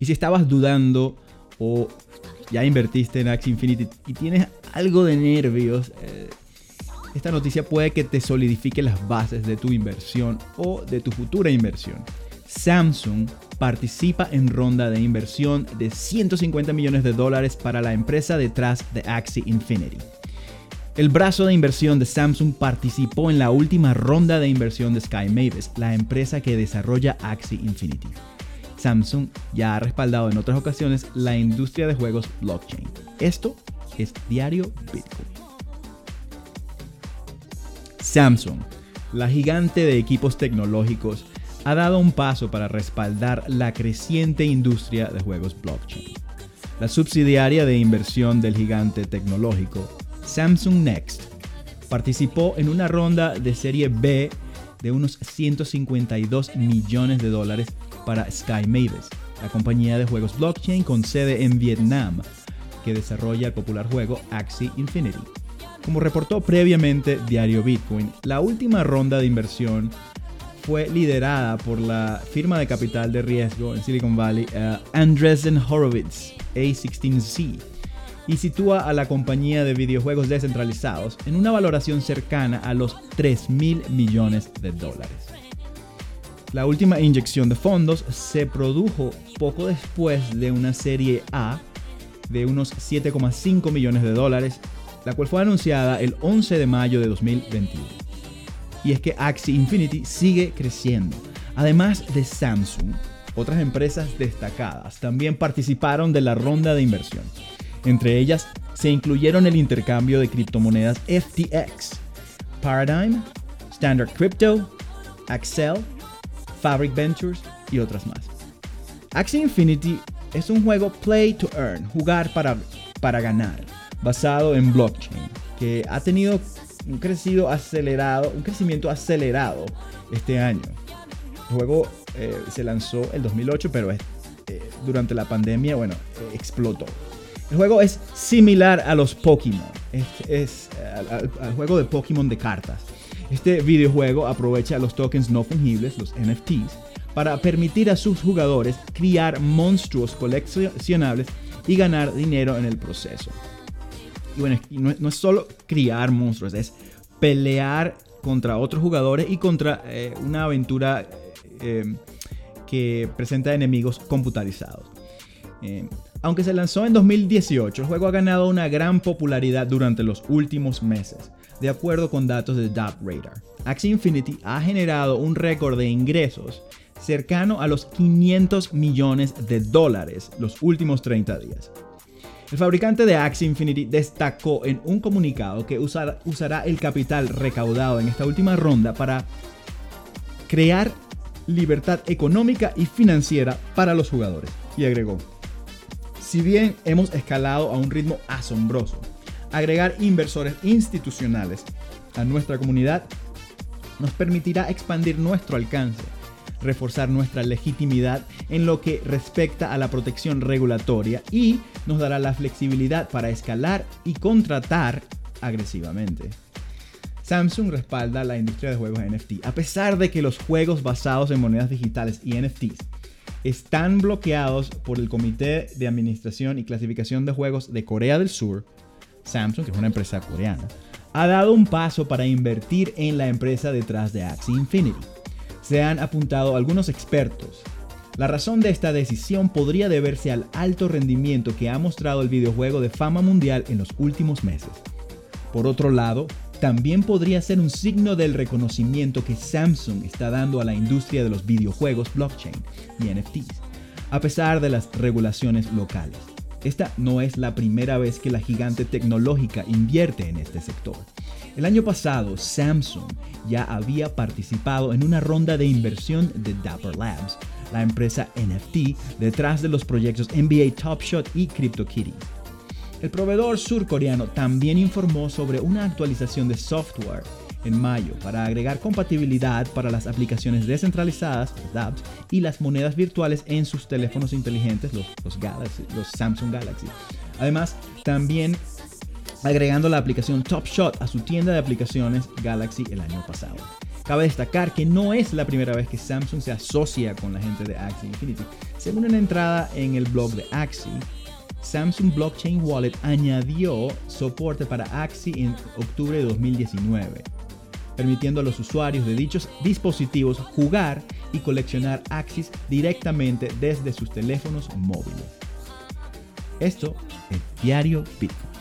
Y si estabas dudando o ya invertiste en Axie Infinity y tienes algo de nervios, eh, esta noticia puede que te solidifique las bases de tu inversión o de tu futura inversión. Samsung participa en ronda de inversión de 150 millones de dólares para la empresa detrás de Axie Infinity. El brazo de inversión de Samsung participó en la última ronda de inversión de Sky Mavis, la empresa que desarrolla Axie Infinity. Samsung ya ha respaldado en otras ocasiones la industria de juegos blockchain. Esto es Diario Bitcoin. Samsung, la gigante de equipos tecnológicos, ha dado un paso para respaldar la creciente industria de juegos blockchain. La subsidiaria de inversión del gigante tecnológico, Samsung Next, participó en una ronda de serie B de unos 152 millones de dólares para Sky Mavis, la compañía de juegos blockchain con sede en Vietnam, que desarrolla el popular juego Axie Infinity. Como reportó previamente Diario Bitcoin, la última ronda de inversión fue liderada por la firma de capital de riesgo en Silicon Valley, uh, Andreessen Horowitz, A16Z, y sitúa a la compañía de videojuegos descentralizados en una valoración cercana a los 3 mil millones de dólares. La última inyección de fondos se produjo poco después de una serie A de unos 7,5 millones de dólares la cual fue anunciada el 11 de mayo de 2021. Y es que Axie Infinity sigue creciendo. Además de Samsung, otras empresas destacadas también participaron de la ronda de inversión. Entre ellas se incluyeron el intercambio de criptomonedas FTX, Paradigm, Standard Crypto, Axel, Fabric Ventures y otras más. Axie Infinity es un juego play to earn, jugar para, para ganar basado en blockchain, que ha tenido un, crecido acelerado, un crecimiento acelerado este año. El juego eh, se lanzó el 2008, pero eh, durante la pandemia, bueno, eh, explotó. El juego es similar a los Pokémon, es, al, juego de Pokémon de cartas. Este videojuego aprovecha los tokens no fungibles, los NFTs, para permitir a sus jugadores criar monstruos coleccionables y ganar dinero en el proceso. Y bueno, no, es solo criar monstruos, es pelear contra otros jugadores y contra eh, una aventura eh, que presenta enemigos computarizados. Eh, aunque se lanzó en 2018, el juego ha ganado una gran popularidad durante los últimos meses, de acuerdo con datos de Dot Radar. Axie Infinity ha generado un récord de ingresos cercano a los 500 millones de dólares los últimos 30 días. El fabricante de Axie Infinity destacó en un comunicado que usará el capital recaudado en esta última ronda para crear libertad económica y financiera para los jugadores. Y agregó, si bien hemos escalado a un ritmo asombroso, agregar inversores institucionales a nuestra comunidad nos permitirá expandir nuestro alcance reforzar nuestra legitimidad en lo que respecta a la protección regulatoria y nos dará la flexibilidad para escalar y contratar agresivamente. Samsung respalda la industria de juegos NFT, a pesar de que los juegos basados en monedas digitales y NFTs están bloqueados por el Comité de Administración y Clasificación de Juegos de Corea del Sur, Samsung, que es una empresa coreana, ha dado un paso para invertir en la empresa detrás de Axie Infinity se han apuntado algunos expertos. La razón de esta decisión podría deberse al alto rendimiento que ha mostrado el videojuego de fama mundial en los últimos meses. Por otro lado, también podría ser un signo del reconocimiento que Samsung está dando a la industria de los videojuegos blockchain y NFTs, a pesar de las regulaciones locales. Esta no es la primera vez que la gigante tecnológica invierte en este sector. El año pasado, Samsung ya había participado en una ronda de inversión de Dapper Labs, la empresa NFT detrás de los proyectos NBA Top Shot y CryptoKitty. El proveedor surcoreano también informó sobre una actualización de software en mayo para agregar compatibilidad para las aplicaciones descentralizadas, dApps, y las monedas virtuales en sus teléfonos inteligentes, los, los, Galaxy, los Samsung Galaxy. Además, también agregando la aplicación Top Shot a su tienda de aplicaciones Galaxy el año pasado. Cabe destacar que no es la primera vez que Samsung se asocia con la gente de Axie Infinity. Según una entrada en el blog de Axie, Samsung Blockchain Wallet añadió soporte para Axie en octubre de 2019, permitiendo a los usuarios de dichos dispositivos jugar y coleccionar Axis directamente desde sus teléfonos móviles. Esto es Diario Bitcoin.